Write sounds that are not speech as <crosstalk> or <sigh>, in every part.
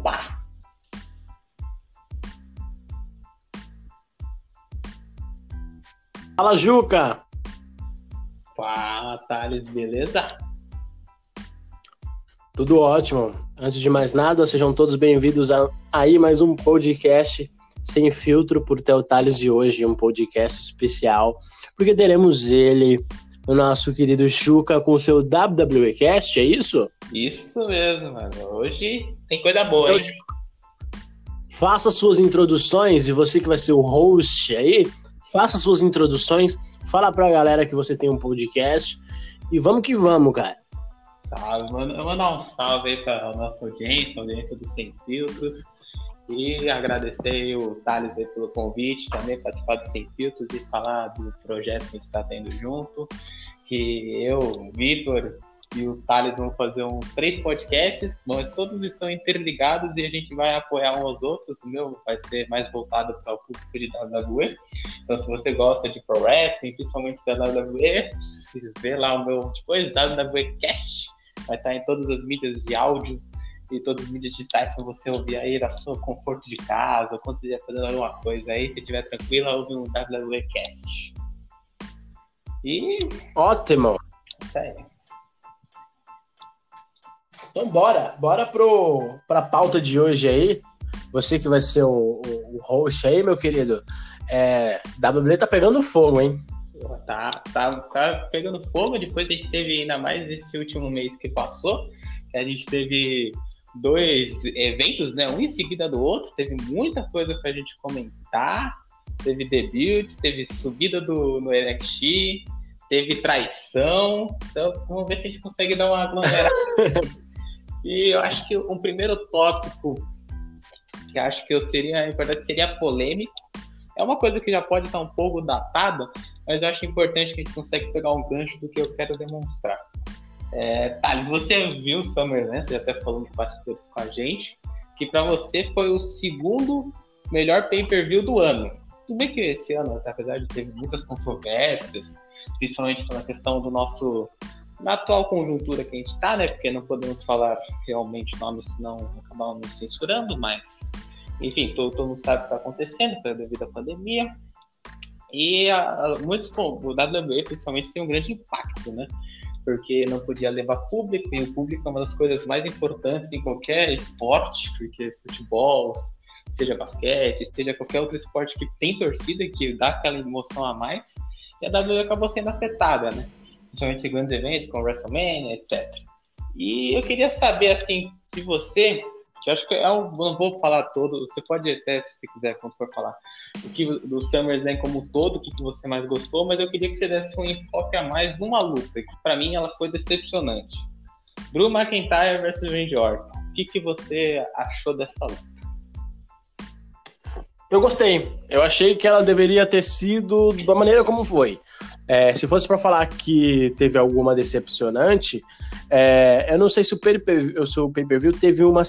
Opa! Fala, Juca! Fala, Thales, beleza? Tudo ótimo. Antes de mais nada, sejam todos bem-vindos a aí mais um podcast sem filtro por Theo Thales de hoje, um podcast especial, porque teremos ele, o nosso querido Juca, com seu WWEcast, é isso? Isso mesmo, mano. Hoje tem coisa boa, hein? Faça suas introduções e você que vai ser o host aí, faça suas introduções, fala pra galera que você tem um podcast e vamos que vamos, cara. Tá, mano, eu vou mandar um salve aí pra nossa audiência, audiência do Sem Filtros. E agradecer o Thales pelo convite, também participar do Sem Filtros e falar do projeto que a gente está tendo junto. Que eu, Vitor e o Thales vão fazer um, três podcasts, mas todos estão interligados e a gente vai apoiar uns aos outros. O meu vai ser mais voltado para o público de WWE. Então, se você gosta de Pro Wrestling, principalmente da WWE, vê lá o meu depois, WWE Cast vai estar em todas as mídias de áudio e todas as mídias digitais para você ouvir aí da sua conforto de casa, quando você estiver fazendo alguma coisa aí, se estiver tranquilo, ouve um WWCast. E. Ótimo! Isso aí. Então bora, bora pro, pra pauta de hoje aí. Você que vai ser o, o, o host aí, meu querido. É, WWE tá pegando fogo, hein? Tá, tá, tá pegando fogo. Depois a gente teve ainda mais esse último mês que passou. Que a gente teve dois eventos, né? Um em seguida do outro. Teve muita coisa pra gente comentar. Teve debuts, teve subida do, no NXT, teve traição. Então vamos ver se a gente consegue dar uma aglomerada. <laughs> e eu acho que um primeiro tópico que acho que eu seria, verdade, seria polêmico. É uma coisa que já pode estar um pouco datada, mas eu acho importante que a gente consegue pegar um gancho do que eu quero demonstrar. É, Thales, você viu o Summer, né? Você até falou nos bastidores com a gente, que para você foi o segundo melhor pay-per-view do ano. Tudo bem que esse ano, apesar de ter muitas controvérsias, principalmente pela questão do nosso. na atual conjuntura que a gente está, né? Porque não podemos falar realmente nomes, senão acabar nos censurando, mas. Enfim, todo, todo mundo sabe o que está acontecendo devido à pandemia. E a, muitos, o WWE, principalmente, tem um grande impacto, né? Porque não podia levar público, e o público é uma das coisas mais importantes em qualquer esporte, porque futebol, seja basquete, seja qualquer outro esporte que tem torcida, que dá aquela emoção a mais, e a WWE acabou sendo afetada, né? Principalmente em grandes eventos, como WrestleMania, etc. E eu queria saber, assim, se você eu acho que é um, não vou falar todo, você pode até, se você quiser, quando for falar, o que do SummerSlam como todo, o que, que você mais gostou, mas eu queria que você desse um enfoque a mais numa luta, que para mim ela foi decepcionante. Drew McIntyre versus Randy Orton. O que, que você achou dessa luta? Eu gostei. Eu achei que ela deveria ter sido da maneira como foi. É, se fosse para falar que teve alguma decepcionante, é, eu não sei se o pay-per-view teve uma,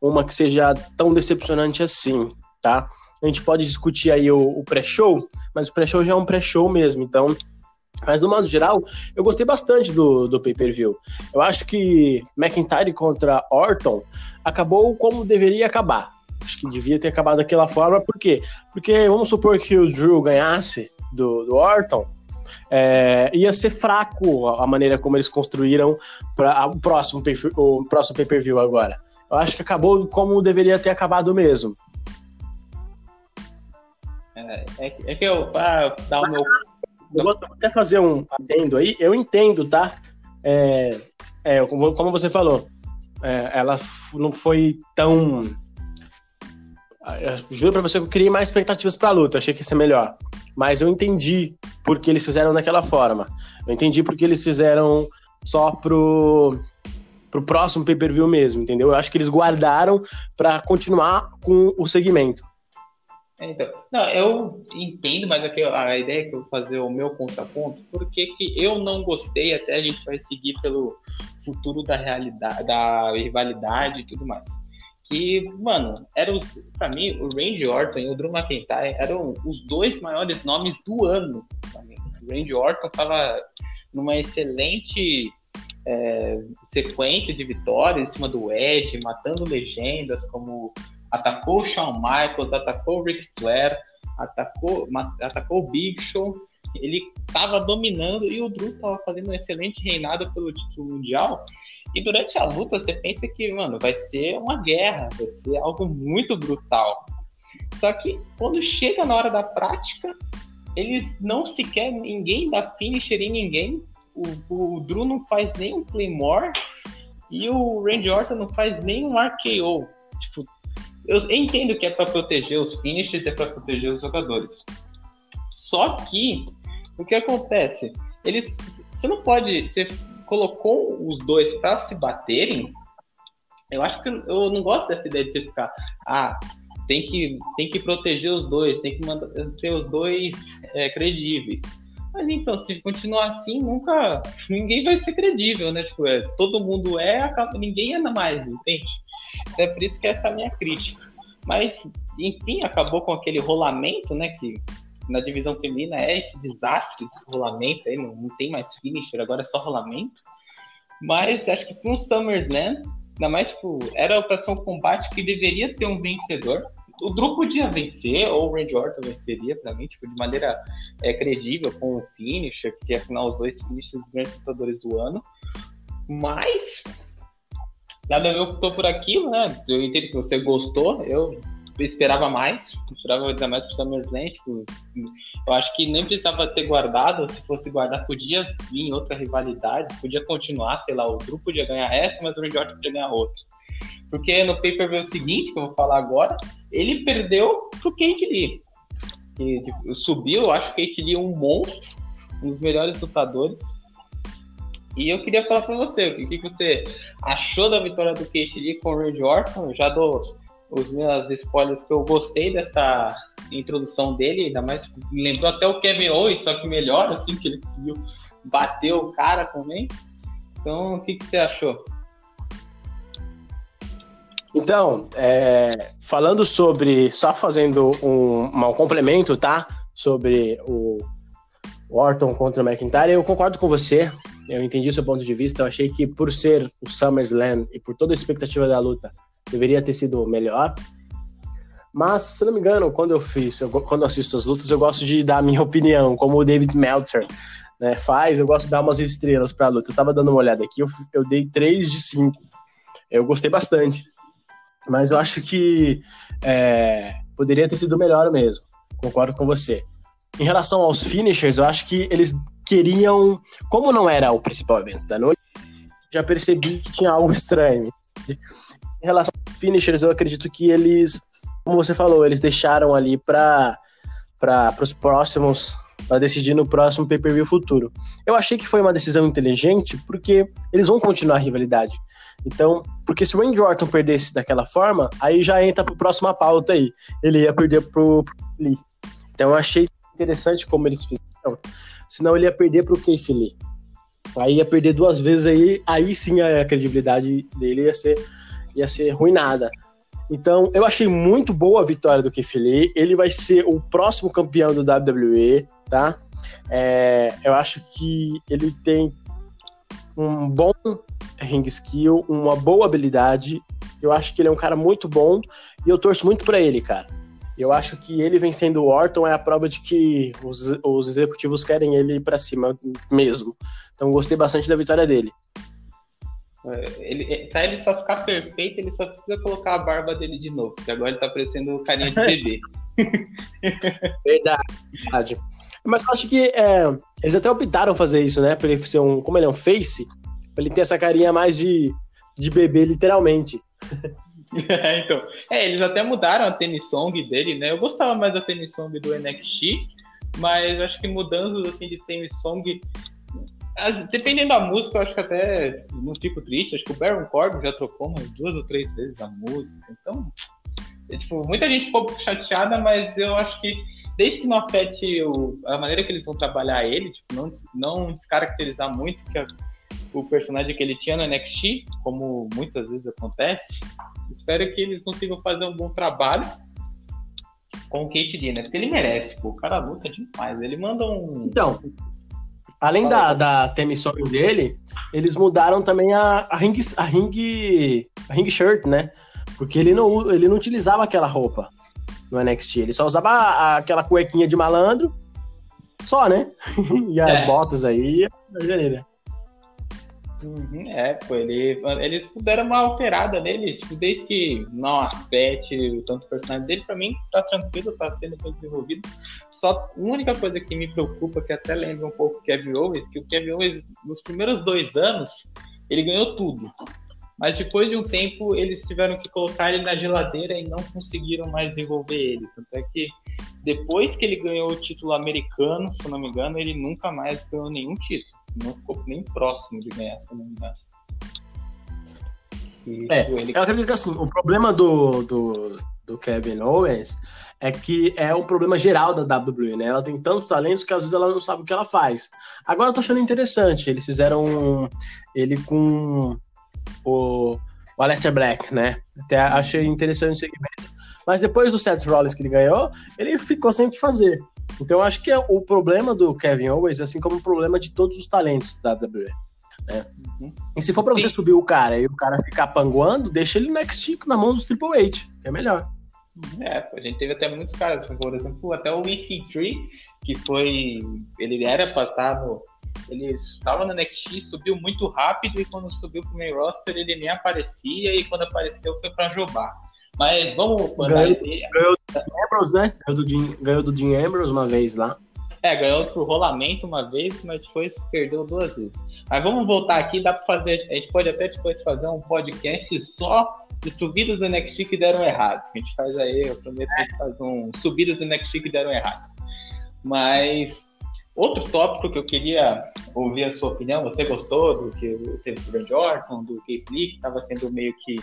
uma que seja tão decepcionante assim, tá? A gente pode discutir aí o, o pré-show, mas o pré-show já é um pré-show mesmo, então. Mas no modo geral, eu gostei bastante do, do pay-per-view. Eu acho que McIntyre contra Orton acabou como deveria acabar. Acho que devia ter acabado daquela forma, por quê? Porque vamos supor que o Drew ganhasse do, do Orton, é, ia ser fraco a maneira como eles construíram para o próximo pay-per-view agora. Eu acho que acabou como deveria ter acabado mesmo. É, é, é que eu para dar o meu eu vou até fazer um adendo aí. Eu entendo, tá? É, é como você falou, é, ela não foi tão juro pra você que eu criei mais expectativas pra luta, achei que ia ser melhor. Mas eu entendi porque eles fizeram daquela forma. Eu entendi porque eles fizeram só pro, pro próximo pay-per-view mesmo, entendeu? Eu acho que eles guardaram para continuar com o segmento. É, então, não, eu entendo, mas aqui a ideia é que eu vou fazer o meu contraponto, porque que eu não gostei, até a gente vai seguir pelo futuro da realidade, da rivalidade e tudo mais que, mano, eram os, pra mim, o Randy Orton e o Drew McIntyre eram os dois maiores nomes do ano. O Randy Orton tava numa excelente é, sequência de vitórias em cima do Ed, matando legendas como atacou o Shawn Michaels, atacou o Ric Flair, atacou, atacou o Big Show. Ele estava dominando e o Drew estava fazendo um excelente reinado pelo título mundial. E durante a luta você pensa que, mano, vai ser uma guerra, vai ser algo muito brutal. Só que quando chega na hora da prática, eles não sequer ninguém dá finisher em ninguém. O, o Drew não faz nem um Claymore e o Randy Orton não faz nem um RKO. Tipo, eu entendo que é para proteger os finishers, é para proteger os jogadores. Só que o que acontece? Eles, você não pode, você colocou os dois para se baterem. Eu acho que você, eu não gosto dessa ideia de você ficar, ah, tem que, tem que proteger os dois, tem que ter os dois é, credíveis. Mas então, se continuar assim, nunca ninguém vai ser credível, né? Tipo, é, todo mundo é, acaba, ninguém é mais, entende? É por isso que essa é a minha crítica. Mas, enfim, acabou com aquele rolamento, né? Que na divisão feminina é esse desastre desse rolamento aí, não, não tem mais finisher, agora é só rolamento. Mas acho que para um SummerSlam, ainda mais, tipo, era para ser um combate que deveria ter um vencedor o Drew podia vencer, ou o Randy Orton venceria para mim, tipo, de maneira é, credível, com o finisher, que afinal os dois finishers dos grandes lutadores do ano. Mas, nada a ver, eu tô por aquilo, né? Eu entendo que você gostou, eu esperava mais, esperava ainda mais pro SummerSlam, tipo, eu acho que nem precisava ter guardado, se fosse guardar, podia vir outra rivalidade, podia continuar, sei lá, o Drew podia ganhar essa, mas o Randy Orton podia ganhar outra. Porque no pay-per-view seguinte, que eu vou falar agora, ele perdeu pro Kate Lee. Tipo, subiu, eu acho que Kate Lee é um monstro, um dos melhores lutadores. E eu queria falar para você, o que, que, você achou da vitória do Kate Lee com o Randy Orton? Eu já dou os meus spoilers que eu gostei dessa introdução dele, ainda mais me lembrou até o Kevin Owens, só que melhor, assim, que ele conseguiu bater o cara também. Então, o que, que você achou? Então, é, falando sobre, só fazendo um, um complemento, tá? Sobre o Orton contra o McIntyre, eu concordo com você. Eu entendi o seu ponto de vista. Eu achei que por ser o SummerSlam e por toda a expectativa da luta, deveria ter sido melhor. Mas, se não me engano, quando eu fiz, eu, quando assisto as lutas, eu gosto de dar a minha opinião, como o David Meltzer né, faz. Eu gosto de dar umas estrelas para a luta. Eu tava dando uma olhada aqui, eu, eu dei 3 de 5. Eu gostei bastante. Mas eu acho que é, poderia ter sido melhor mesmo. Concordo com você. Em relação aos finishers, eu acho que eles queriam. Como não era o principal evento da noite, já percebi que tinha algo estranho. Em relação aos finishers, eu acredito que eles, como você falou, eles deixaram ali para os próximos para decidir no próximo pay-per-view futuro. Eu achei que foi uma decisão inteligente porque eles vão continuar a rivalidade. Então, porque se o Randy Orton perdesse daquela forma, aí já entra pro próxima pauta aí. Ele ia perder pro, pro Lee. Então eu achei interessante como eles fizeram. Senão ele ia perder pro Keith Lee. Aí ia perder duas vezes aí, aí sim a credibilidade dele ia ser, ia ser ruinada. Então, eu achei muito boa a vitória do Keith Lee. Ele vai ser o próximo campeão do WWE, tá? É, eu acho que ele tem um bom ring skill, uma boa habilidade. Eu acho que ele é um cara muito bom e eu torço muito para ele, cara. Eu acho que ele vencendo o Orton é a prova de que os, os executivos querem ele para cima mesmo. Então gostei bastante da vitória dele. É, ele, pra ele só ficar perfeito, ele só precisa colocar a barba dele de novo, porque agora ele tá parecendo carinha de <laughs> bebê. verdade, Mas eu acho que é, eles até optaram fazer isso, né? Pra ele ser um. Como ele é um face, Pra ele ter essa carinha mais de, de bebê, literalmente. <laughs> É, então. É, eles até mudaram a tênis song dele, né? Eu gostava mais da tênis song do NXT, mas acho que mudanças assim de tênis song. As, dependendo da música, eu acho que até não fico triste. Acho que o Baron Corbin já trocou umas duas ou três vezes a música. Então, é, tipo, muita gente ficou chateada, mas eu acho que desde que não afete o, a maneira que eles vão trabalhar ele, tipo, não, não descaracterizar muito, que a, o personagem que ele tinha no NXT, como muitas vezes acontece. Espero que eles consigam fazer um bom trabalho com o Kate né? Porque ele merece, pô. O cara luta demais. Ele manda um. Então, Além da, da Song dele, eles mudaram também a, a, ring, a, ring, a ring shirt, né? Porque ele não, ele não utilizava aquela roupa no NXT. Ele só usava a, aquela cuequinha de malandro, só, né? <laughs> e as é. botas aí, a Uhum, é, pô, ele, eles deram uma alterada nele, tipo, desde que não afete o tanto personagem dele, pra mim tá tranquilo, tá sendo bem desenvolvido. Só a única coisa que me preocupa, que até lembra um pouco o Kevin Owens, que o Kevin Owens, nos primeiros dois anos, ele ganhou tudo. Mas depois de um tempo, eles tiveram que colocar ele na geladeira e não conseguiram mais desenvolver ele. Tanto é que depois que ele ganhou o título americano, se eu não me engano, ele nunca mais ganhou nenhum título. Não ficou nem próximo de ganhar, se eu não me engano. é, ele... eu acredito que assim, o problema do, do, do Kevin Owens é que é o problema geral da WWE, né? Ela tem tantos talentos que às vezes ela não sabe o que ela faz. Agora eu tô achando interessante, eles fizeram ele com o, o Aleister Black, né? Até achei interessante o segmento. Mas depois do Seth Rollins que ele ganhou, ele ficou sem o que fazer. Então eu acho que é o problema do Kevin Owens, assim como o problema de todos os talentos da WWE. Né? Uhum. E se for para você Sim. subir o cara e o cara ficar panguando, deixa ele no NXT na mão dos Triple H, que é melhor. É, a gente teve até muitos casos, por exemplo, até o EC3, que foi. Ele era para estar no ele estava no NXT, subiu muito rápido e quando subiu pro main roster ele nem aparecia e quando apareceu foi para jobar. Mas vamos ganhou, ganhou do Ambrose, né? Ganhou do, Jim, ganhou do Jim Ambrose uma vez lá. É, ganhou pro rolamento uma vez, mas depois perdeu duas vezes. Mas vamos voltar aqui, dá para fazer, a gente pode até depois fazer um podcast só de subidas do NXT que deram errado. A gente faz aí, eu prometo que a gente faz um subidas do NXT que deram errado. Mas Outro tópico que eu queria ouvir a sua opinião, você gostou do que teve o Orton, do Keith que estava sendo meio que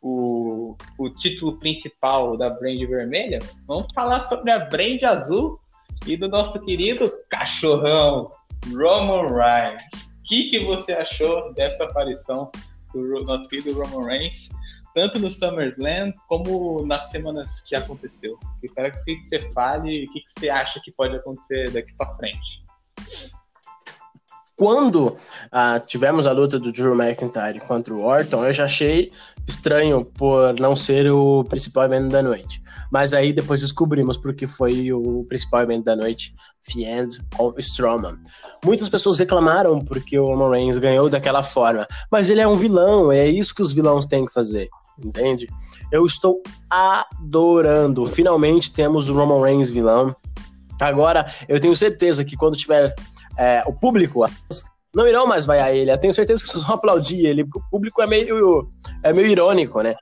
o, o título principal da Brand Vermelha? Vamos falar sobre a Brand Azul e do nosso querido cachorrão, Roman Reigns. O que, que você achou dessa aparição do nosso querido Roman Reigns? Tanto no SummerSlam como nas semanas que aconteceu. Eu quero que você fale o que você acha que pode acontecer daqui para frente. Quando ah, tivemos a luta do Drew McIntyre contra o Orton, eu já achei estranho por não ser o principal evento da noite. Mas aí depois descobrimos porque foi o principal evento da noite, Fiend com Strowman. Muitas pessoas reclamaram porque o Roman Reigns ganhou daquela forma, mas ele é um vilão, é isso que os vilões têm que fazer entende? Eu estou adorando. Finalmente temos o Roman Reigns vilão. Agora, eu tenho certeza que quando tiver é, o público, não irão mais vaiar ele. Eu tenho certeza que vocês vão aplaudir ele. O público é meio, é meio irônico, né?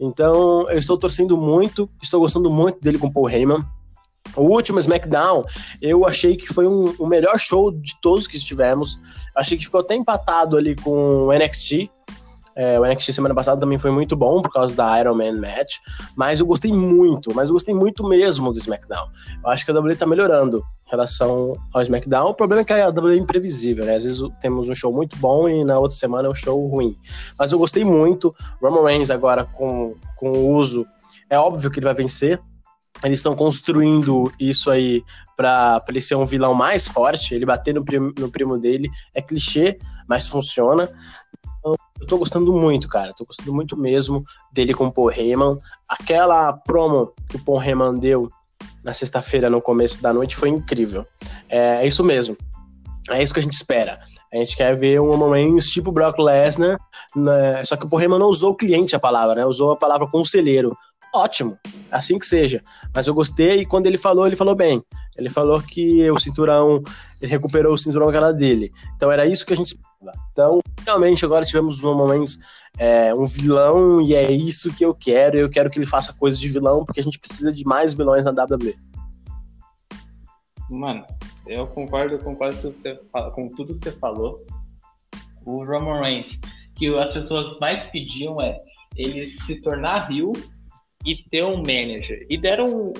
Então, eu estou torcendo muito, estou gostando muito dele com Paul Heyman. O último SmackDown, eu achei que foi um, o melhor show de todos que tivemos. Achei que ficou até empatado ali com o NXT. É, o NXT semana passada também foi muito bom por causa da Iron Man Match, mas eu gostei muito, mas eu gostei muito mesmo do SmackDown. Eu acho que a WWE tá melhorando em relação ao SmackDown. O problema é que a WWE é imprevisível, né? Às vezes temos um show muito bom e na outra semana é um show ruim. Mas eu gostei muito. Roman Reigns agora com, com o uso, é óbvio que ele vai vencer, eles estão construindo isso aí para ele ser um vilão mais forte. Ele bater no no primo dele é clichê, mas funciona. Eu tô gostando muito, cara. Tô gostando muito mesmo dele com o Paul Heyman. Aquela promo que o Paul Heyman deu na sexta-feira, no começo da noite, foi incrível. É, é, isso mesmo. É isso que a gente espera. A gente quer ver um Reigns tipo Brock Lesnar, né? só que o Paul Heyman não usou cliente a palavra, né? Usou a palavra conselheiro. Ótimo, assim que seja. Mas eu gostei e quando ele falou, ele falou bem. Ele falou que o cinturão, ele recuperou o cinturão que era dele. Então era isso que a gente então, finalmente, agora tivemos um momento é, um vilão e é isso que eu quero. Eu quero que ele faça coisa de vilão porque a gente precisa de mais vilões na WWE. Mano, eu concordo, eu concordo com, você, com tudo que você falou. O Roman Reigns, que as pessoas mais pediam é ele se tornar rio e ter um manager. E deram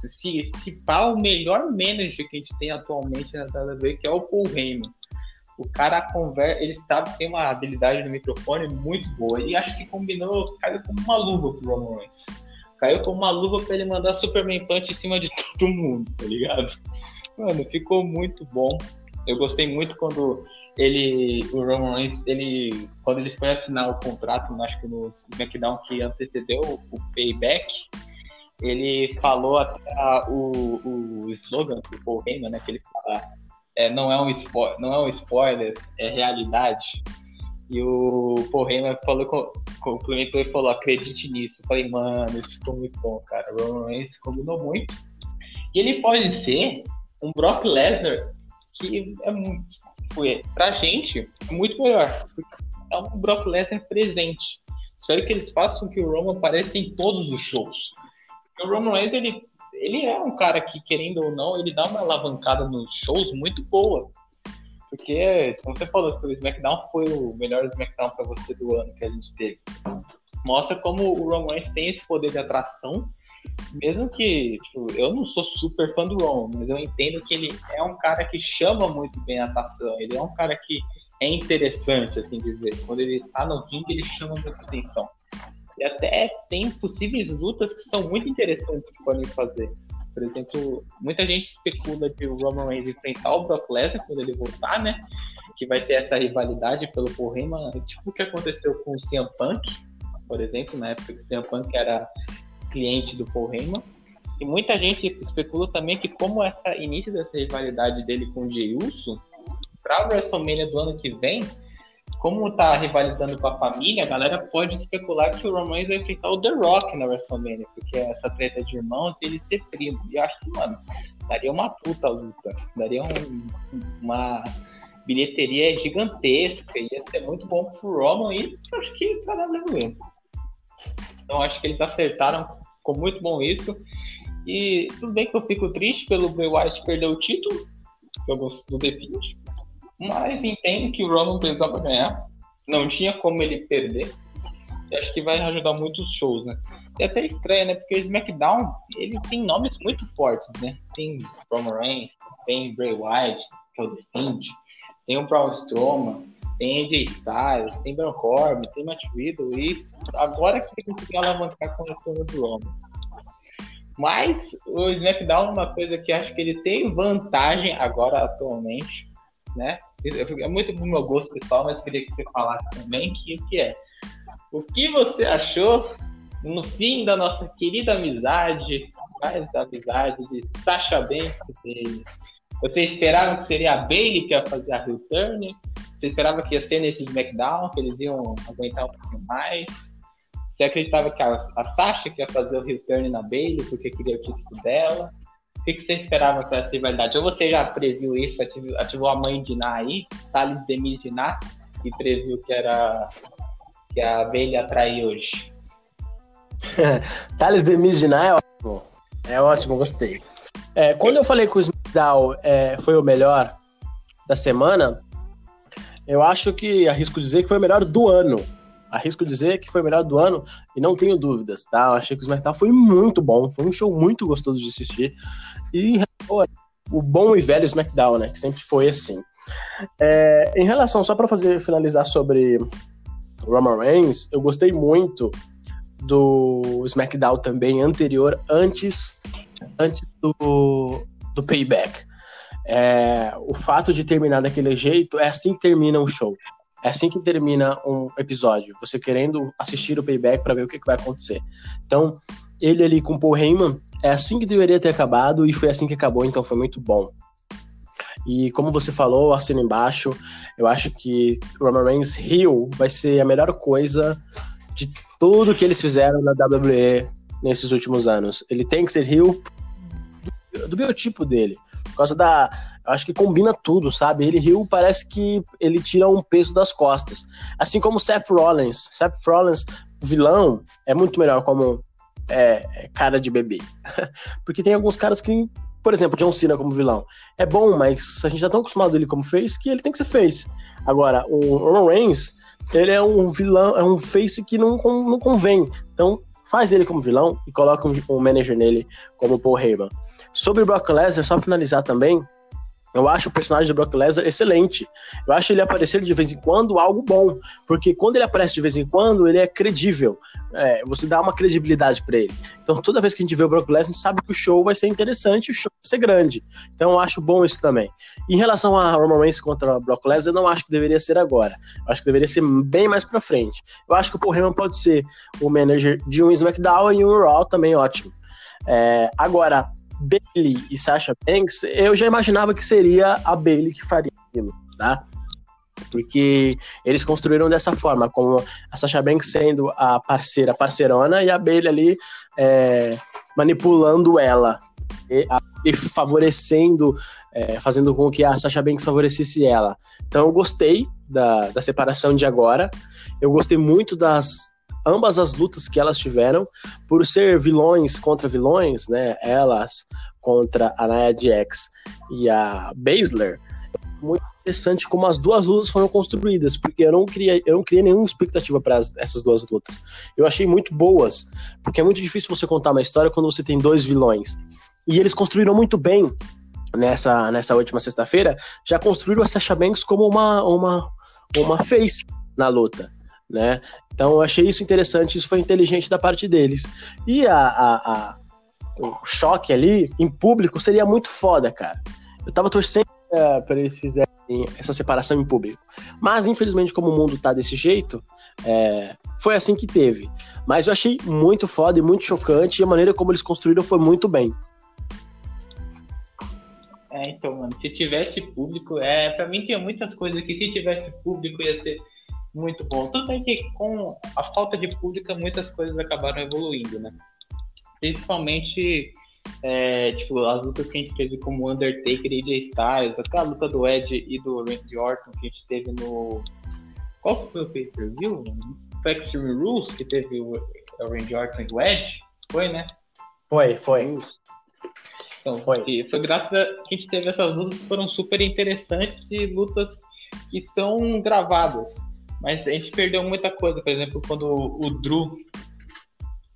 se, se pá, o melhor manager que a gente tem atualmente na WWE, que é o Paul Heyman o cara conversa, ele sabe tem uma habilidade no microfone muito boa. E acho que combinou, caiu como uma luva pro Roman Reigns. Caiu como uma luva pra ele mandar Superman Punch em cima de <laughs> todo mundo, tá ligado? Mano, ficou muito bom. Eu gostei muito quando ele, o Roman Reigns, ele, quando ele foi assinar o contrato, acho que no SmackDown que antecedeu o Payback, ele falou até o, o slogan do Paul Heyman, né, que ele fala, é, não, é um spoiler, não é um spoiler, é realidade. E o Paul Heyman falou, complementou e falou, acredite nisso. Eu falei, mano, isso ficou muito bom, cara. O Roman Reigns combinou muito. E ele pode ser um Brock Lesnar que é muito, foi, pra gente, muito melhor. É um Brock Lesnar presente. Espero que eles façam que o Roman apareça em todos os shows. O Roman Reigns, ele, ele é um cara que, querendo ou não, ele dá uma alavancada nos shows muito boa. Porque, como você falou, se o SmackDown foi o melhor SmackDown para você do ano que a gente teve, mostra como o Roman Reigns tem esse poder de atração mesmo que tipo, eu não sou super fã do Ron, mas eu entendo que ele é um cara que chama muito bem a atração. Ele é um cara que é interessante, assim dizer. Quando ele está no ringue, ele chama muita atenção. E até tem possíveis lutas que são muito interessantes que podem fazer. Por exemplo, muita gente especula de o Roman Reigns enfrentar o Brock Lesnar quando ele voltar, né? Que vai ter essa rivalidade pelo Paul tipo o que aconteceu com o CM Punk, por exemplo, na época que o CM Punk era cliente do Paul Heyman. E muita gente especula também que como essa início dessa rivalidade dele com o Jey Uso, para a WrestleMania do ano que vem, como tá rivalizando com a família, a galera pode especular que o Roman vai enfrentar o The Rock na WrestleMania, porque essa treta de irmãos e ele ser primo. E eu acho que, mano, daria uma puta luta. Daria um, uma bilheteria gigantesca. Ia ser muito bom pro Roman e acho que pra WWE. Então acho que eles acertaram, ficou muito bom isso. E tudo bem que eu fico triste pelo Bray Wyatt perder o título, do The Fiend, mas entendo que o Roman precisava ganhar, não tinha como ele perder. E acho que vai ajudar muito os shows, né? E até estranha, né? Porque o SmackDown, ele tem nomes muito fortes, né? Tem Roman Reigns, tem Bray Wyatt, que é o The Fiend, tem o Braun Strowman, tem AJ Styles, tem Corbin, tem Matt Riddle, e agora que ele conseguiu alavancar com o retorno do Roman. Mas o SmackDown, uma coisa que acho que ele tem vantagem agora, atualmente, né? É muito do meu gosto pessoal, mas queria que você falasse também que o que é. O que você achou no fim da nossa querida amizade, mais amizade de Sasha Banks e Você esperava que seria a Bailey que ia fazer a return? Você esperava que ia ser nesse SmackDown, que eles iam aguentar um pouquinho mais? Você acreditava que a, a Sasha ia fazer o return na Bailey porque queria o título dela? O que, que você esperava para essa rivalidade? Ou você já previu isso, ativou, ativou a mãe de Ná aí, Thales Demir de Ná, e previu que era que a Bailey ia trair hoje? <laughs> Thales Demir de Ná é ótimo. É ótimo, gostei. É, quando eu falei que o SmackDown é, foi o melhor da semana, eu acho que arrisco dizer que foi o melhor do ano. Arrisco dizer que foi o melhor do ano e não tenho dúvidas, tá? Eu achei que o SmackDown foi muito bom, foi um show muito gostoso de assistir. E o bom e velho SmackDown, né? Que sempre foi assim. É, em relação, só para fazer finalizar sobre Roman Reigns, eu gostei muito do SmackDown também anterior, antes, antes do, do Payback é, o fato de terminar daquele jeito é assim que termina um show. É assim que termina um episódio. Você querendo assistir o payback para ver o que, que, vai acontecer. Então, ele ali com Paul Heyman, é assim que deveria ter acabado e foi assim que acabou, então foi muito bom. E como você falou, assina embaixo, eu acho que Roman Reigns Hill vai ser a melhor coisa de tudo que eles fizeram na WWE nesses últimos anos. Ele tem que ser Hill do, do biotipo dele. Por causa da. Eu acho que combina tudo, sabe? Ele riu, parece que ele tira um peso das costas. Assim como Seth Rollins. Seth Rollins, vilão, é muito melhor como é, é cara de bebê. <laughs> Porque tem alguns caras que, por exemplo, John Cena como vilão. É bom, mas a gente tá tão acostumado ele como face que ele tem que ser face. Agora, o Roman Reigns, ele é um vilão, é um face que não, não convém. Então, faz ele como vilão e coloca um, um manager nele como Paul Heyman. Sobre o Brock Lesnar, só finalizar também, Eu acho o personagem do Brock Lesnar excelente. Eu acho ele aparecer de vez em quando algo bom, porque quando ele aparece de vez em quando, ele é credível. É, você dá uma credibilidade para ele. Então, toda vez que a gente vê o Brock Lesnar, a gente sabe que o show vai ser interessante, o show vai ser grande. Então, eu acho bom isso também. Em relação a Roman Reigns contra o Brock Lesnar, eu não acho que deveria ser agora. Eu acho que deveria ser bem mais para frente. Eu acho que o Paul Heyman pode ser o manager de um SmackDown e um Raw também ótimo. É, agora, Bailey e Sasha Banks, eu já imaginava que seria a Bailey que faria aquilo, tá? Porque eles construíram dessa forma, como a Sasha Banks sendo a parceira, parceirona, e a Bailey ali é, manipulando ela, e, e favorecendo, é, fazendo com que a Sasha Banks favorecesse ela. Então eu gostei da, da separação de agora, eu gostei muito das, ambas as lutas que elas tiveram, por ser vilões contra vilões, né? Elas contra a Nia Jax e a Baszler, muito interessante como as duas lutas foram construídas, porque eu não criei, eu não criei nenhuma expectativa para essas duas lutas. Eu achei muito boas, porque é muito difícil você contar uma história quando você tem dois vilões. E eles construíram muito bem nessa, nessa última sexta-feira, já construíram a Sasha Banks como uma, uma, uma face na luta né? Então eu achei isso interessante, isso foi inteligente da parte deles. E a, a, a o choque ali em público seria muito foda, cara. Eu tava torcendo uh, para eles fizerem essa separação em público. Mas infelizmente, como o mundo tá desse jeito, é, foi assim que teve. Mas eu achei muito foda e muito chocante, e a maneira como eles construíram foi muito bem. É, então, mano, se tivesse público, é, para mim tinha muitas coisas que se tivesse público ia ser muito bom. Tudo bem que com a falta de pública muitas coisas acabaram evoluindo, né? Principalmente, é, tipo, as lutas que a gente teve como Undertaker e AJ Styles, aquela luta do Edge e do Randy Orton que a gente teve no... Qual foi o pay-per-view? Foi Extreme Rules, que teve o, o Randy Orton e o Edge? Foi, né? Foi, foi. Então, foi. foi graças a que a gente teve essas lutas que foram super interessantes e lutas que são gravadas. Mas a gente perdeu muita coisa. Por exemplo, quando o Drew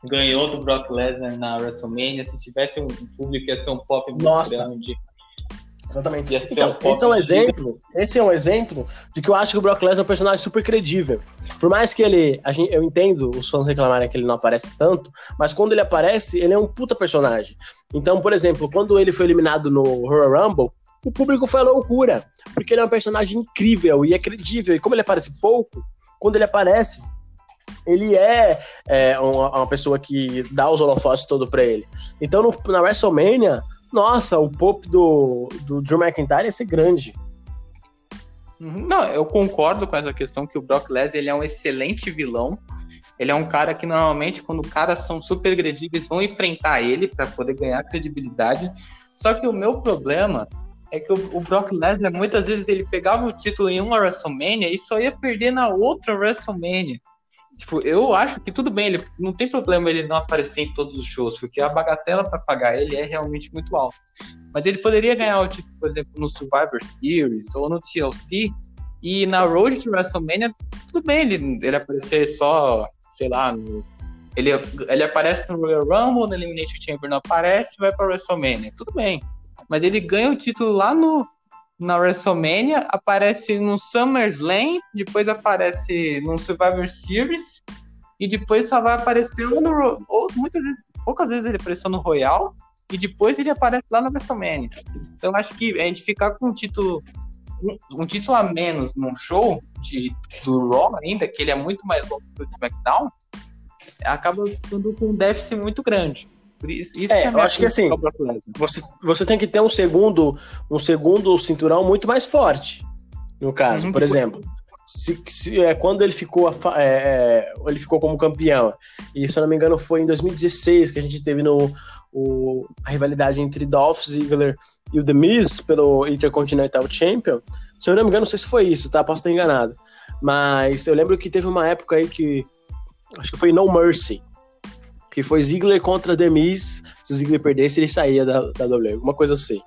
ganhou do Brock Lesnar na WrestleMania, se tivesse um público ia ser um pop muito Nossa. grande. Exatamente. Então, um esse é um exemplo. Esse é um exemplo de que eu acho que o Brock Lesnar é um personagem super credível. Por mais que ele. Gente, eu entendo os fãs reclamarem que ele não aparece tanto, mas quando ele aparece, ele é um puta personagem. Então, por exemplo, quando ele foi eliminado no Royal Rumble, o público foi a loucura, porque ele é um personagem incrível e é credível. E como ele aparece pouco, quando ele aparece, ele é, é uma, uma, pessoa que dá os holofotes todo pra ele. Então, no, na WrestleMania, nossa, o pop do, do Drew McIntyre ia ser grande. Uhum. Não, eu concordo com essa questão que o Brock Lesnar ele é um excelente vilão. Ele é um cara que normalmente, quando caras são super credíveis, vão enfrentar ele para poder ganhar credibilidade. Só que o meu problema é que o, o, Brock Lesnar muitas vezes ele pegava o título em uma WrestleMania e só ia perder na outra WrestleMania. Tipo, eu acho que tudo bem, ele não tem problema ele não aparecer em todos os shows, porque a bagatela para pagar ele é realmente muito alta. Mas ele poderia ganhar o título, por exemplo, no Survivor Series ou no TLC e na Road to WrestleMania, tudo bem ele, ele aparecer só, sei lá, no, ele, ele aparece no Royal Rumble, no Elimination Chamber não aparece, vai para WrestleMania, tudo bem mas ele ganha o título lá no na WrestleMania, aparece no SummerSlam, depois aparece no Survivor Series e depois só vai aparecer no ou muitas vezes, poucas vezes ele apareceu no Royal e depois ele aparece lá na WrestleMania. Então acho que a gente ficar com um título um, um título a menos num show de, do Raw ainda, que ele é muito mais longo que o SmackDown, acaba ficando com um déficit muito grande. Isso, isso é, é eu acho que assim, você, você tem que ter um segundo, um segundo cinturão muito mais forte. No caso, uhum, por exemplo, se, se, é, quando ele ficou, é, é, ele ficou como campeão, e se eu não me engano foi em 2016 que a gente teve no, o, a rivalidade entre Dolph Ziggler e o The Miz pelo Intercontinental Champion. Se eu não me engano, não sei se foi isso, tá? Posso estar enganado. Mas eu lembro que teve uma época aí que. Acho que foi No Mercy que foi Ziggler contra Demis. Se o Ziggler perdesse, ele saía da, da WWE, alguma coisa assim.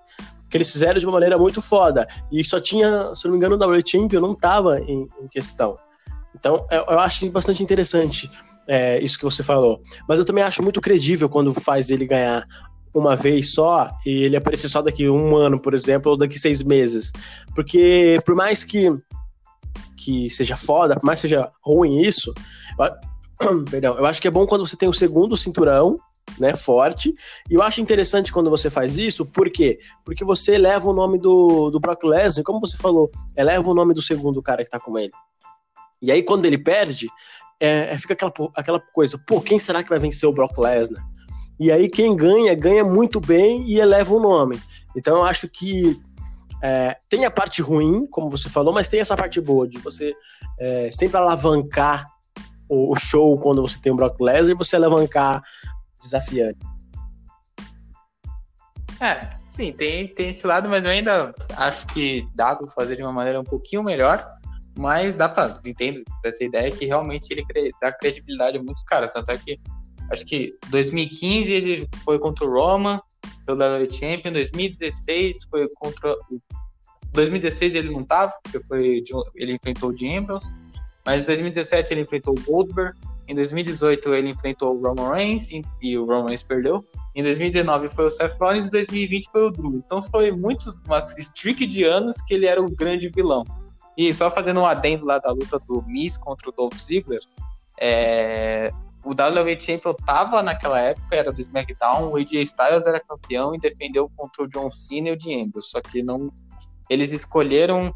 Que eles fizeram de uma maneira muito foda. E só tinha, se não me engano, o WWE Champion não tava em, em questão. Então, eu, eu, acho bastante interessante é, isso que você falou. Mas eu também acho muito credível quando faz ele ganhar uma vez só e ele aparecer só daqui um ano, por exemplo, ou daqui seis meses. Porque por mais que, que seja foda, por mais que seja ruim isso, <coughs> perdão, eu acho que é bom quando você tem o segundo cinturão, né, forte. E eu acho interessante quando você faz isso, por quê? Porque você eleva o nome do, do Brock Lesnar, como você falou, eleva o nome do segundo cara que tá com ele. E aí, quando ele perde, é, é, fica aquela, aquela coisa, pô, quem será que vai vencer o Brock Lesnar? E aí quem ganha, ganha muito bem e eleva o nome. Então eu acho que é, tem a parte ruim, como você falou, mas tem essa parte boa de você é, sempre alavancar o, show quando você tem o Brock Lesnar e você alavancar desafiante. É, sim, tem, tem esse lado, mas eu ainda acho que dá para fazer de uma maneira um pouquinho melhor. Mas dá pra, entendo essa ideia que realmente ele dá credibilidade a muitos caras. Tanto é que acho que 2015 ele foi contra o Roma, pelo WWE Champion, 2016 foi contra. 2016 ele não tava, porque foi, ele enfrentou o Ambrose, mas em 2017 ele enfrentou o Goldberg, em 2018 ele enfrentou o Roman Reigns e o Roman Reigns perdeu. Em 2019 foi o Seth Rollins e em 2020 foi o Drew. Então foi muitos, umas streak de anos que ele era o grande vilão. E só fazendo um adendo lá da luta do Miz contra o Dolph Ziggler, é... o WWE Champion tava naquela época, era do SmackDown, o AJ Styles era campeão e defendeu contra o John Cena e o Dean Ambrose, só que não... Eles escolheram,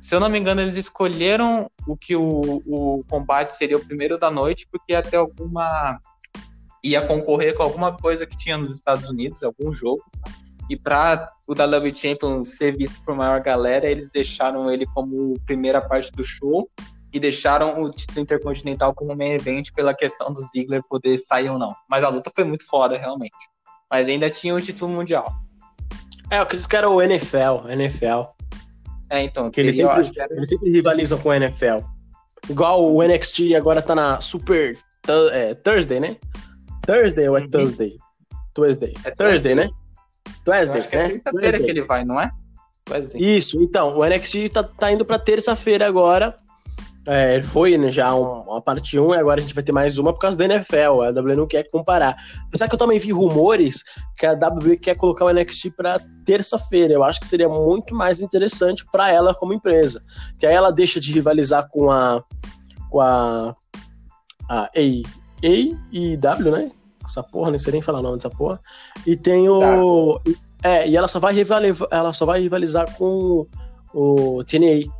se eu não me engano, eles escolheram o que o, o combate seria o primeiro da noite, porque ter alguma... ia concorrer com alguma coisa que tinha nos Estados Unidos, algum jogo, e para o WWE Champion ser visto por maior galera, eles deixaram ele como primeira parte do show e deixaram o título intercontinental como main event pela questão do Ziggler poder sair ou não. Mas a luta foi muito foda, realmente. Mas ainda tinha o título mundial. É, o que eles querem o NFL, NFL. É, então. Que eles sempre, era... eles sempre rivalizam com o NFL. Igual o NXT agora tá na Super é, Thursday, né? Thursday ou é uhum. Thursday? Thursday. É Thursday, né? Wesley, é né? É quinta-feira que ele vai, não é? Isso, então, o NXT tá, tá indo pra terça-feira agora. É, foi né, já um, uma parte 1 e agora a gente vai ter mais uma por causa da NFL. A WWE não quer comparar. Apesar que eu também vi rumores que a WWE quer colocar o NXT para terça-feira. Eu acho que seria muito mais interessante para ela como empresa. Que aí ela deixa de rivalizar com a. com a. a AEW, né? essa porra, nem sei nem falar o nome dessa porra. E tem o. Tá. É, e ela só vai rivalizar, ela só vai rivalizar com o TNA.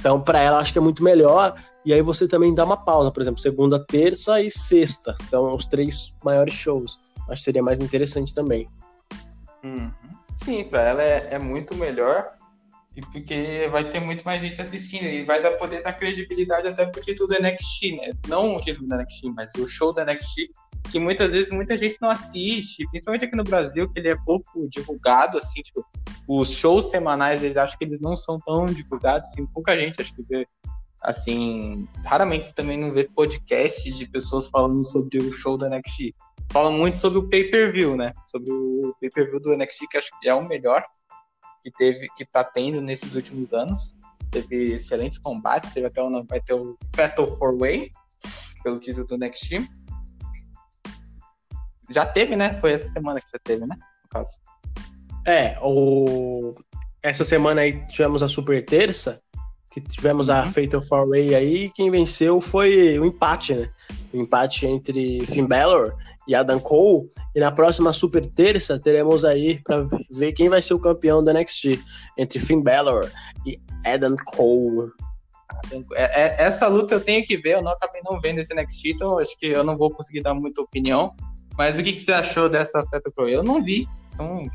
Então, para ela, acho que é muito melhor. E aí você também dá uma pausa, por exemplo, segunda, terça e sexta. Então, os três maiores shows. Acho que seria mais interessante também. Uhum. Sim, para ela é, é, muito melhor. E porque vai ter muito mais gente assistindo. E vai dar, poder dar credibilidade até pro título do NXT, né? Não o título do NXT, mas o show do NXT que muitas vezes muita gente não assiste, principalmente aqui no Brasil, que ele é pouco divulgado, assim, tipo, os shows semanais, eles acham que eles não são tão divulgados, assim, pouca gente acho que vê, assim, raramente também não vê podcasts de pessoas falando sobre o show do NXT. Falam muito sobre o pay-per-view, né? Sobre o pay-per-view do NXT, que acho que é o melhor que teve, que tá tendo nesses últimos anos. Teve excelentes combates, teve até o, vai ter o Fatal 4-Way, pelo título do NXT já teve, né? Foi essa semana que você teve, né? No caso. É, o... essa semana aí tivemos a Super Terça, que tivemos uhum. a Fatal Four Way aí, quem venceu foi o empate, né? O empate entre Finn Balor e Adam Cole. E na próxima Super Terça teremos aí para ver quem vai ser o campeão da NXT entre Finn Balor e Adam Cole. É, é, essa luta eu tenho que ver, eu não acabei não vendo esse NXT, então acho que eu não vou conseguir dar muita opinião. Mas o que, que você achou dessa Feta Pro? Eu não vi. Então,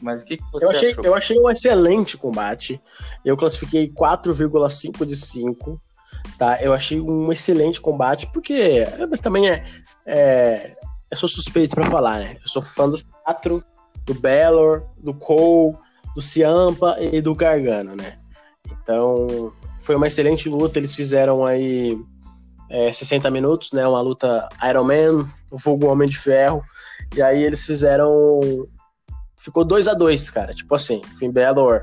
mas o que, que você eu achei, achou? Eu achei um excelente combate. Eu classifiquei 4,5 de 5. Tá? Eu achei um excelente combate, porque. Mas também é. é eu sou suspeito para falar, né? Eu sou fã dos quatro: do Bellor, do Cole, do Ciampa e do Gargano, né? Então, foi uma excelente luta. Eles fizeram aí é, 60 minutos, né? Uma luta Iron Man, o fogo Homem de Ferro. E aí eles fizeram. Ficou 2 a 2 cara. Tipo assim, Finn Balor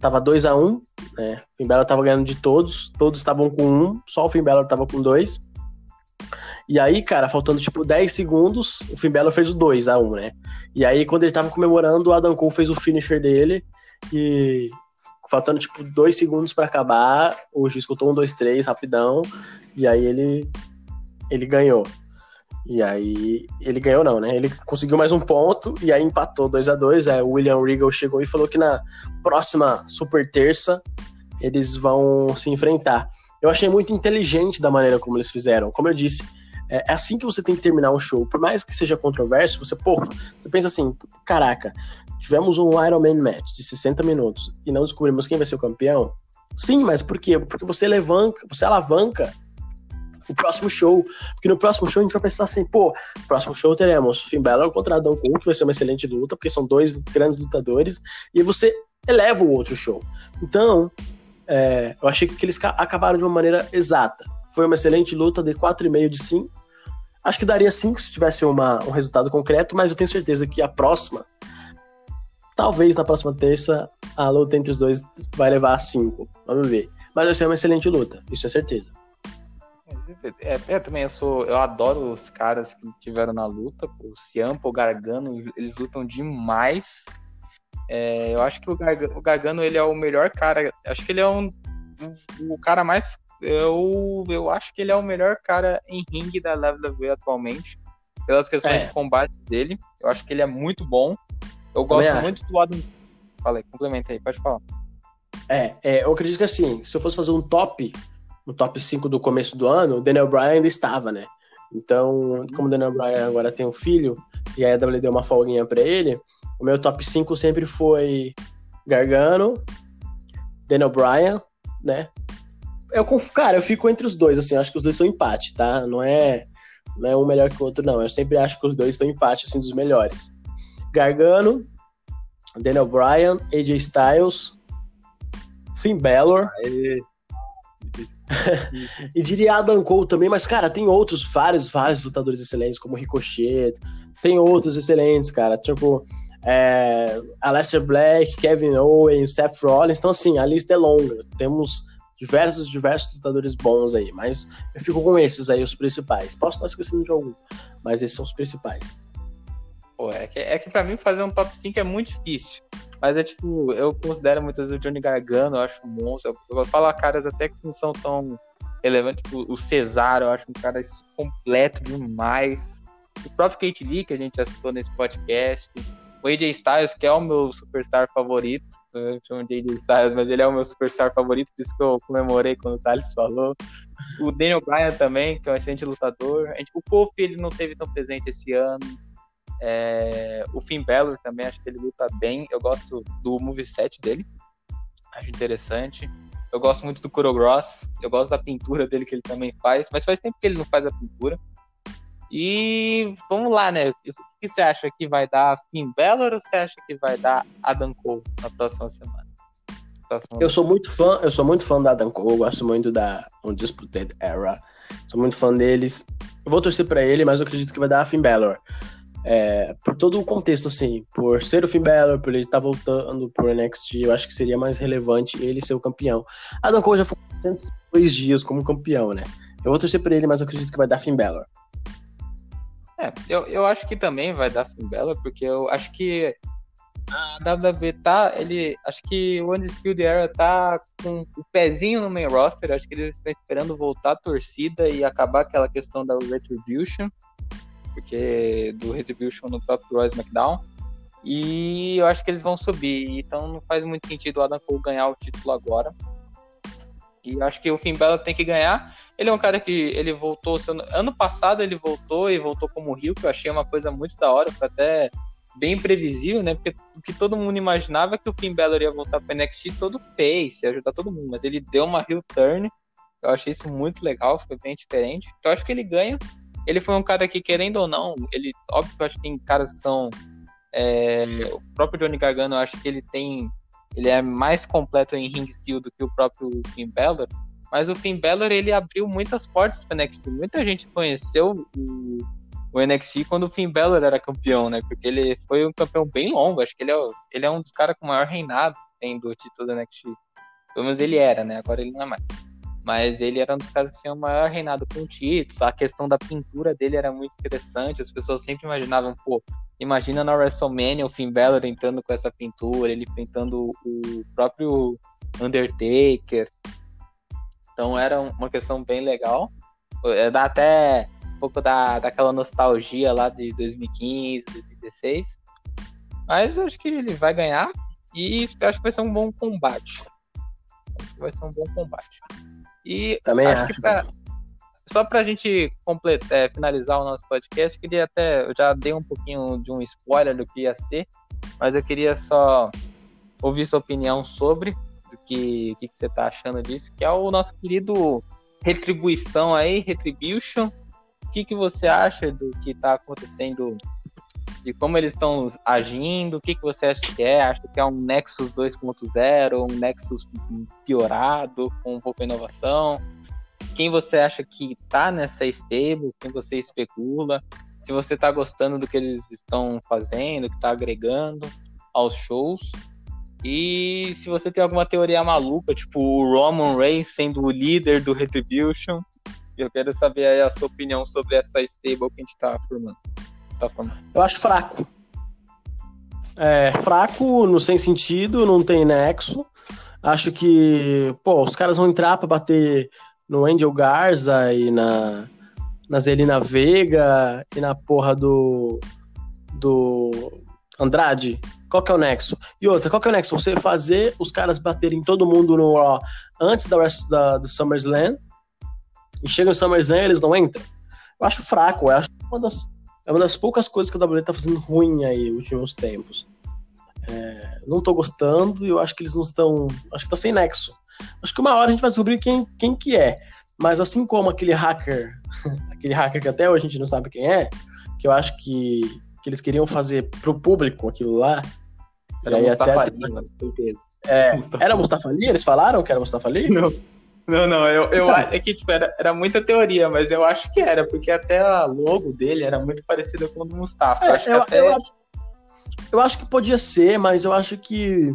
tava 2 a 1 um, né? Finn Balor tava ganhando de todos, todos estavam com um, só o Finn Balor tava com dois. E aí, cara, faltando tipo 10 segundos, o Finn Balor fez o 2 a 1 né? E aí, quando ele tava comemorando, o Adam Cole fez o finisher dele. E faltando tipo 2 segundos para acabar, o juiz contou um, dois, três, rapidão. E aí ele, ele ganhou. E aí ele ganhou não, né? Ele conseguiu mais um ponto e aí empatou 2 a 2 Aí o William Regal chegou e falou que na próxima super terça eles vão se enfrentar. Eu achei muito inteligente da maneira como eles fizeram. Como eu disse, é, é assim que você tem que terminar um show. Por mais que seja controverso, você, pô, você pensa assim, caraca, tivemos um Iron Man match de 60 minutos e não descobrimos quem vai ser o campeão. Sim, mas por quê? Porque você alavanca, você alavanca o próximo show. Porque no próximo show a gente vai pensar assim, pô, próximo show teremos Finn Balor contra Adam Cole, que vai ser uma excelente luta, porque são dois grandes lutadores, e você eleva o outro show. Então, é, eu achei que eles acabaram de uma maneira exata. Foi uma excelente luta, de 4,5 de 5. Acho que daria 5 se tivesse uma, um resultado concreto, mas eu tenho certeza que a próxima, talvez na próxima terça, a luta entre os dois vai levar a 5. Vamos ver. Mas vai ser uma excelente luta, isso é certeza. É, é, também eu sou. Eu adoro os caras que tiveram na luta. O Ciampa, o Gargano, eles lutam demais. É, eu acho que o Gargano, o Gargano, ele é o melhor cara. Acho que ele é um, um, o cara mais. Eu, eu acho que ele é o melhor cara em ringue da WWE atualmente. Pelas questões é. de combate dele. Eu acho que ele é muito bom. Eu gosto muito do Adam. Falei, complementa aí, pode falar. É, é, eu acredito que assim, se eu fosse fazer um top no top 5 do começo do ano, o Daniel Bryan ainda estava, né? Então, como o Daniel Bryan agora tem um filho, e a EW deu uma folguinha para ele, o meu top 5 sempre foi Gargano, Daniel Bryan, né? Eu, cara, eu fico entre os dois, assim, acho que os dois são empate, tá? Não é, não é um melhor que o outro, não. Eu sempre acho que os dois estão empate, assim, dos melhores. Gargano, Daniel Bryan, AJ Styles, Finn Balor. <laughs> E diria Adam Cole também, mas, cara, tem outros, vários, vários lutadores excelentes, como Ricochet, tem outros excelentes, cara, tipo, é, Aleister Black, Kevin Owens, Seth Rollins, então, assim, a lista é longa, temos diversos, diversos lutadores bons aí, mas eu fico com esses aí, os principais. Posso estar esquecendo de algum, mas esses são os principais. Pô, é que, é que pra mim fazer um top 5 é muito difícil. Mas é tipo, eu considero muitas vezes o Johnny Gargano, eu acho um monstro. Eu vou falar caras até que não são tão relevantes, tipo o Cesaro, eu acho um cara completo demais. O próprio Kate Lee, que a gente citou nesse podcast. O AJ Styles, que é o meu superstar favorito. Eu chamo de AJ Styles, mas ele é o meu superstar favorito, por isso que eu comemorei quando o Thales falou. O Daniel Bryan também, que é um excelente lutador. A gente, o Kofi, ele não teve tão presente esse ano. É, o Finn Balor também, acho que ele luta bem. Eu gosto do moveset dele. Acho interessante. Eu gosto muito do Kuro Gross. Eu gosto da pintura dele que ele também faz. Mas faz tempo que ele não faz a pintura. E vamos lá, né? O que você acha que vai dar Finn Balor ou você acha que vai dar Adam Cole na próxima semana? Eu sou muito fã, eu sou muito fã da Adam Cole, eu gosto muito da Undisputed Era. Sou muito fã deles. Eu vou torcer para ele, mas eu acredito que vai dar a Finn Balor. É, por todo o contexto, assim, por ser o Finn Balor, por ele estar tá voltando pro NXT, eu acho que seria mais relevante ele ser o campeão. Adam Cole já foi 102 dias como campeão, né? Eu vou torcer por ele, mas eu acredito que vai dar Finn Balor. É, eu, eu acho que também vai dar Finn Balor, porque eu acho que a WWE tá, ele, acho que o Undisputed Era tá com o pezinho no main roster, acho que eles estão esperando voltar a torcida e acabar aquela questão da Retribution porque do Retribution no próprio Royce McDown. E eu acho que eles vão subir. Então não faz muito sentido o Adam Cole ganhar o título agora. E acho que o Finn Balor tem que ganhar. Ele é um cara que ele voltou. Ano passado ele voltou e voltou como Rio, que eu achei uma coisa muito da hora. Foi até bem previsível, né? Porque o que todo mundo imaginava que o Finn Balor ia voltar para NXT todo fez, ia ajudar todo mundo. Mas ele deu uma Rio turn. Eu achei isso muito legal, foi bem diferente. Então acho que ele ganha ele foi um cara que, querendo ou não, ele, óbvio que eu acho que tem caras que são. É, o próprio Johnny Gargano, eu acho que ele tem. Ele é mais completo em ring skill do que o próprio Finn Balor. Mas o Finn Balor, ele abriu muitas portas para NXT. Muita gente conheceu o, o NXT quando o Finn Balor era campeão, né? Porque ele foi um campeão bem longo. Acho que ele é, ele é um dos caras com maior reinado tem do título do NXT. Pelo menos ele era, né? Agora ele não é mais. Mas ele era um dos caras que tinha o maior reinado com títulos. A questão da pintura dele era muito interessante. As pessoas sempre imaginavam, pô, imagina na WrestleMania o Finn Balor entrando com essa pintura, ele enfrentando o próprio Undertaker. Então era uma questão bem legal. É, dá até um pouco da, daquela nostalgia lá de 2015, 2016. Mas acho que ele vai ganhar. E acho que vai ser um bom combate. Acho que vai ser um bom combate. E Também acho, acho. que pra, só pra gente completar, é, finalizar o nosso podcast, queria até. Eu já dei um pouquinho de um spoiler do que ia ser, mas eu queria só ouvir sua opinião sobre do que, o que, que você tá achando disso, que é o nosso querido Retribuição aí, Retribution. O que, que você acha do que tá acontecendo, de como eles estão agindo? O que, que você acha que é? Acha que é um Nexus 2.0, um Nexus piorado, com de inovação? Quem você acha que tá nessa stable? Quem você especula? Se você tá gostando do que eles estão fazendo, que tá agregando aos shows. E se você tem alguma teoria maluca, tipo o Roman Reigns sendo o líder do Retribution, eu quero saber a sua opinião sobre essa stable que a gente tá formando. Tá formando. Eu acho fraco. É, fraco, não sem sentido, não tem nexo. Acho que, pô, os caras vão entrar pra bater no Angel Garza e na, na Zelina Vega e na porra do. do Andrade. Qual que é o nexo? E outra, qual que é o nexo? Você fazer os caras baterem todo mundo no Raw antes da, da, do SummerSlam e chega no SummerSlam e eles não entram. Eu acho fraco, eu acho uma das, é uma das poucas coisas que a WWE tá fazendo ruim aí nos últimos tempos. É, não tô gostando e eu acho que eles não estão. Acho que tá sem nexo. Acho que uma hora a gente vai descobrir quem, quem que é. Mas assim como aquele hacker, <laughs> aquele hacker que até hoje a gente não sabe quem é, que eu acho que, que eles queriam fazer pro público aquilo lá. Era e aí Mustafa até- Ali, certeza. É, <laughs> era Mustafa Ali? Eles falaram que era Mustafa Ali? Não, não, não eu, eu acho é que tipo, era, era muita teoria, mas eu acho que era, porque até a logo dele era muito parecida com o do Mustafa. Eu acho que É, eu, até... eu eu acho que podia ser, mas eu acho que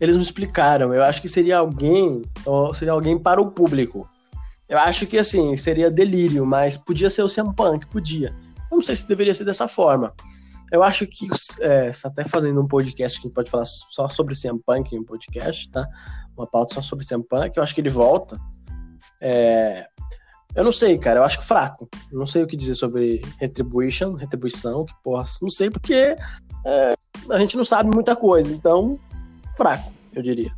eles não explicaram. Eu acho que seria alguém, ou seria alguém para o público. Eu acho que assim, seria delírio, mas podia ser o CM Punk, podia. Eu não sei se deveria ser dessa forma. Eu acho que, é, até fazendo um podcast que a gente pode falar só sobre CM Punk em um podcast, tá? Uma pauta só sobre CM Punk, eu acho que ele volta. É, eu não sei, cara, eu acho fraco. Não sei o que dizer sobre Retribution, retribuição, que porra, não sei porque é, a gente não sabe muita coisa, então, fraco, eu diria.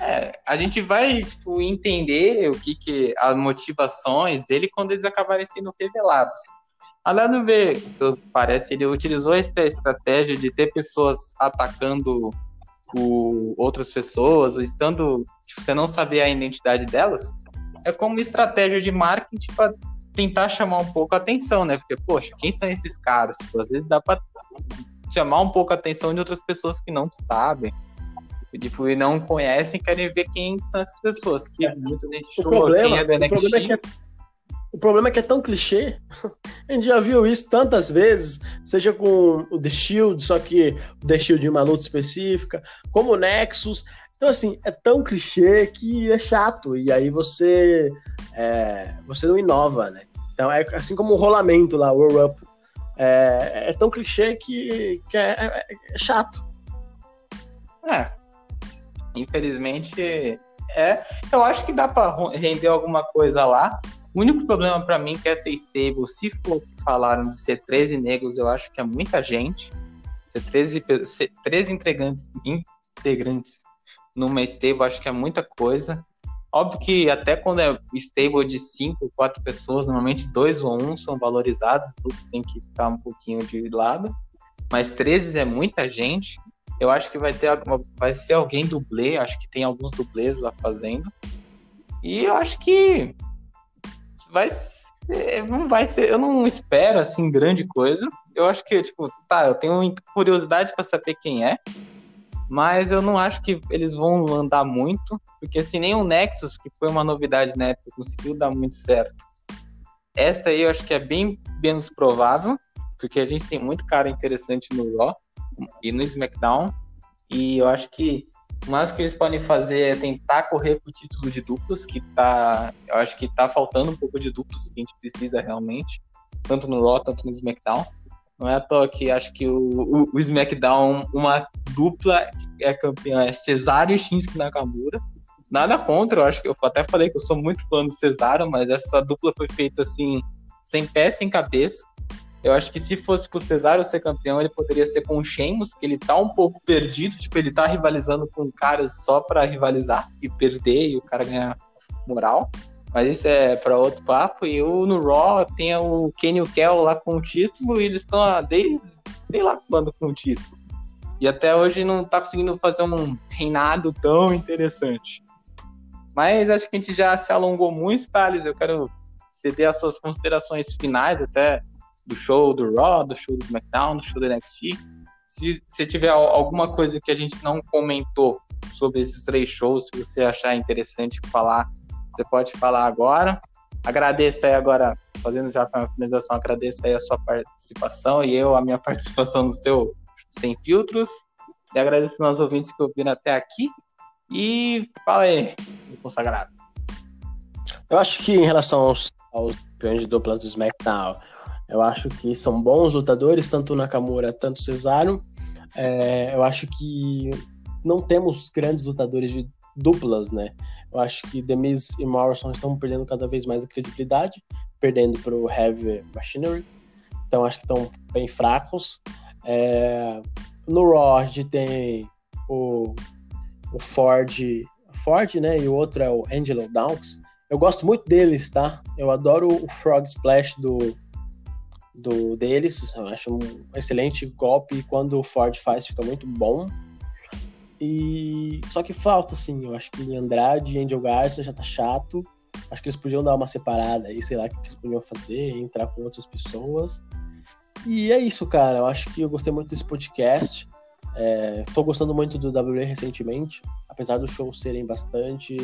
É, a gente vai tipo, entender o que, que as motivações dele quando eles acabarem sendo revelados. A WB, pelo que parece, ele utilizou essa estratégia de ter pessoas atacando o, outras pessoas, ou estando, tipo, você não saber a identidade delas, é como estratégia de marketing para tentar chamar um pouco a atenção, né? Porque, poxa, quem são esses caras? Tipo, às vezes dá para chamar um pouco a atenção de outras pessoas que não sabem tipo, e não conhecem, querem ver quem são essas pessoas. Que É. muita gente O chama problema, é do o, problema é que o problema é que é tão clichê. <laughs> A gente já viu isso tantas vezes, seja com o The Shield, só que o The Shield de uma luta específica, como o Nexus. Então, assim, é tão clichê que é chato. E aí você, é, você não inova, né? Então, é assim como o rolamento lá, o Roll Up. É, é tão clichê que, que é, é- é chato. É. Infelizmente, é. Eu acho que dá pra ro- render alguma coisa lá. O único problema pra mim que é ser stable, se for que falaram de ser 13 negros, eu acho que é muita gente. Ser 13, pe- ser 13 integrantes, integrantes numa stable, acho que é muita coisa. Óbvio que até quando é stable de 5, 4 pessoas, normalmente dois ou um são valorizados, outros tem que ficar um pouquinho de lado. Mas 13 é muita gente. Eu acho que vai ter vai ser alguém dublê, acho que tem alguns dublês lá fazendo. E eu acho que vai ser, não vai ser, eu não espero assim grande coisa. Eu acho que tipo, tá, eu tenho curiosidade para saber quem é, mas eu não acho que eles vão andar muito, porque assim, nem o Nexus, que foi uma novidade na época, conseguiu dar muito certo. Essa aí eu acho que é bem menos provável, porque a gente tem muito cara interessante no Raw e no SmackDown. E eu acho que O máximo que eles podem fazer é tentar correr pro título de duplos, que tá. Eu acho que tá faltando um pouco de duplos que a gente precisa realmente. Tanto no Raw, tanto no SmackDown. Não é à toa que acho que o, o, o SmackDown, uma dupla é campeã, é Cesaro e Shinsuke Nakamura. Nada contra, eu acho que eu até falei que eu sou muito fã do Cesaro, mas essa dupla foi feita assim, sem pé, sem cabeça. Eu acho que se fosse pro Cesaro ser campeão, ele poderia ser com o Sheamus, que ele tá um pouco perdido, tipo, ele tá rivalizando com caras só para rivalizar e perder e o cara ganhar moral. Mas isso é para outro papo. E o no Raw tem o Kenny e o Kel lá com o título e eles estão desde, sei lá quando com o título. E até hoje não tá conseguindo fazer um reinado tão interessante. Mas acho que a gente já se alongou muito, Thales. Eu quero ceder as suas considerações finais até do show do Raw, do show do SmackDown, do show do NXT. Se você tiver alguma coisa que a gente não comentou sobre esses três shows, se você achar interessante falar, você pode falar agora. Agradeço aí agora, fazendo já a finalização, agradeço aí a sua participação e eu a minha <laughs> participação no seu Sem Filtros. E agradeço aos ouvintes que ouviram até aqui. E fala aí, consagrado. Eu acho que em relação aos, aos campeões de duplas do SmackDown, eu acho que são bons lutadores, tanto Nakamura, tanto Cesaro. É, eu acho que não temos grandes lutadores de duplas, né? Eu acho que The e Morrison estão perdendo cada vez mais a credibilidade, perdendo para o Heavy Machinery. Então acho que estão bem fracos. É, no Raw a gente tem o, o Ford, Ford, né? E o outro é o Angelo Downs. Eu gosto muito deles, tá? Eu adoro o Frog Splash do do deles. Eu acho um excelente golpe. Quando o Ford faz, fica muito bom. E só que falta, assim, eu acho que Andrade e Angel Garza já tá chato. Acho que eles podiam dar uma separada aí, sei lá o que eles podiam fazer, entrar com outras pessoas. E é isso, cara. Eu acho que eu gostei muito desse podcast. Estou é, gostando muito do WWE recentemente, apesar dos shows serem bastante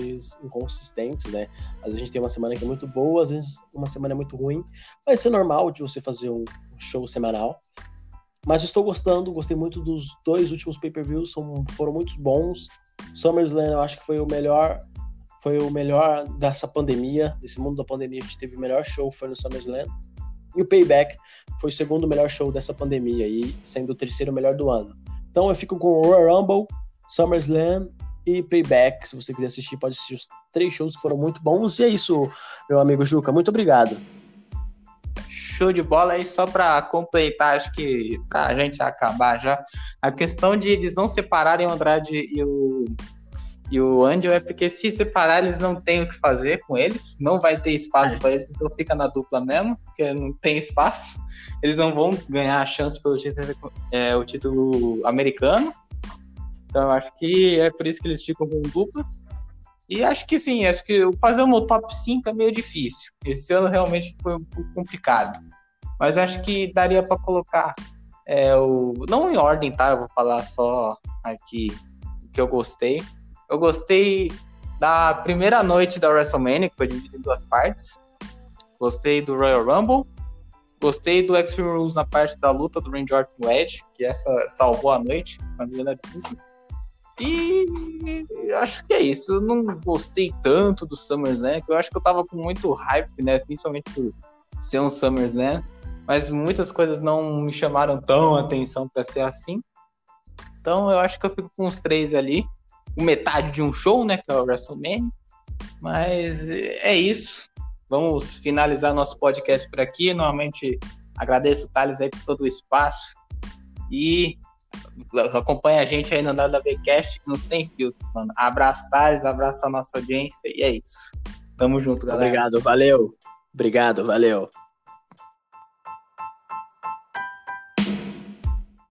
inconsistentes, né? Às vezes a gente tem uma semana que é muito boa, às vezes uma semana é muito ruim. Vai ser normal de você fazer um show semanal. Mas estou gostando, gostei muito dos dois últimos pay-per-views, foram muito bons. SummerSlam eu acho que foi o melhor, foi o melhor dessa pandemia, desse mundo da pandemia, a gente teve o melhor show foi no SummerSlam. E o Payback foi o segundo melhor show dessa pandemia e sendo o terceiro melhor do ano. Então eu fico com Royal Rumble, SummerSlam e Payback. Se você quiser assistir, pode assistir os três shows que foram muito bons. E é isso, meu amigo Juca. Muito obrigado. Show de bola aí, só para completar, acho que pra gente acabar já. A questão de eles não separarem o Andrade e o, e o Angel é porque se separar, eles não têm o que fazer com eles, não vai ter espaço é. para eles, então fica na dupla mesmo, porque não tem espaço eles não vão ganhar a chance pelo título, é, o título americano. Então eu acho que é por isso que eles ficam com duplas. E acho que sim, acho que fazer um top 5 é meio difícil. Esse ano realmente foi um pouco complicado. Mas acho que daria para colocar é, o. Não em ordem, tá? Eu vou falar só aqui o que eu gostei. Eu gostei da primeira noite da WrestleMania, que foi dividida em duas partes. Gostei do Royal Rumble. Gostei do Extreme Rules na parte da luta do Randy Orton o Edge, que essa salvou a noite, a minha E acho que é isso. Eu não gostei tanto do SummerSlam, que eu acho que eu tava com muito hype, né? Principalmente por ser um SummerSlam. Mas muitas coisas não me chamaram tão atenção para ser assim. Então eu acho que eu fico com os três ali. Metade de um show, né? Que é o WrestleMania. Mas é isso. Vamos finalizar nosso podcast por aqui. Normalmente agradeço o Thales aí por todo o espaço. E acompanha a gente aí no WWCast no Sem Filtro, mano. Abraço, Thales, abraço a nossa audiência e é isso. Tamo junto, galera. Obrigado, valeu. Obrigado, valeu.